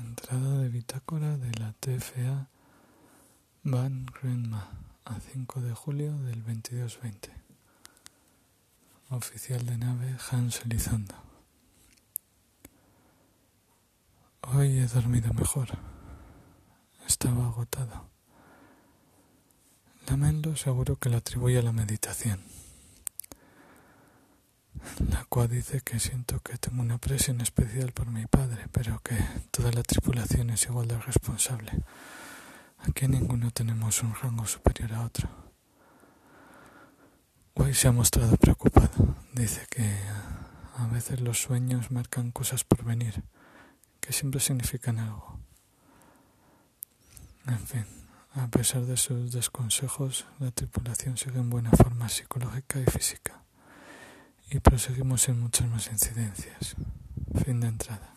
Entrada de bitácora de la TFA Van Grenma a 5 de julio del 2220. Oficial de nave Hans Elizondo. Hoy he dormido mejor. Estaba agotado. Lamento seguro que lo atribuye a la meditación. La cual dice que siento que tengo una presión especial por mi padre, pero que toda la tripulación es igual de responsable. Aquí ninguno tenemos un rango superior a otro. Hoy se ha mostrado preocupado. Dice que a veces los sueños marcan cosas por venir, que siempre significan algo. En fin, a pesar de sus desconsejos, la tripulación sigue en buena forma psicológica y física y proseguimos en muchas más incidencias. Fin de entrada.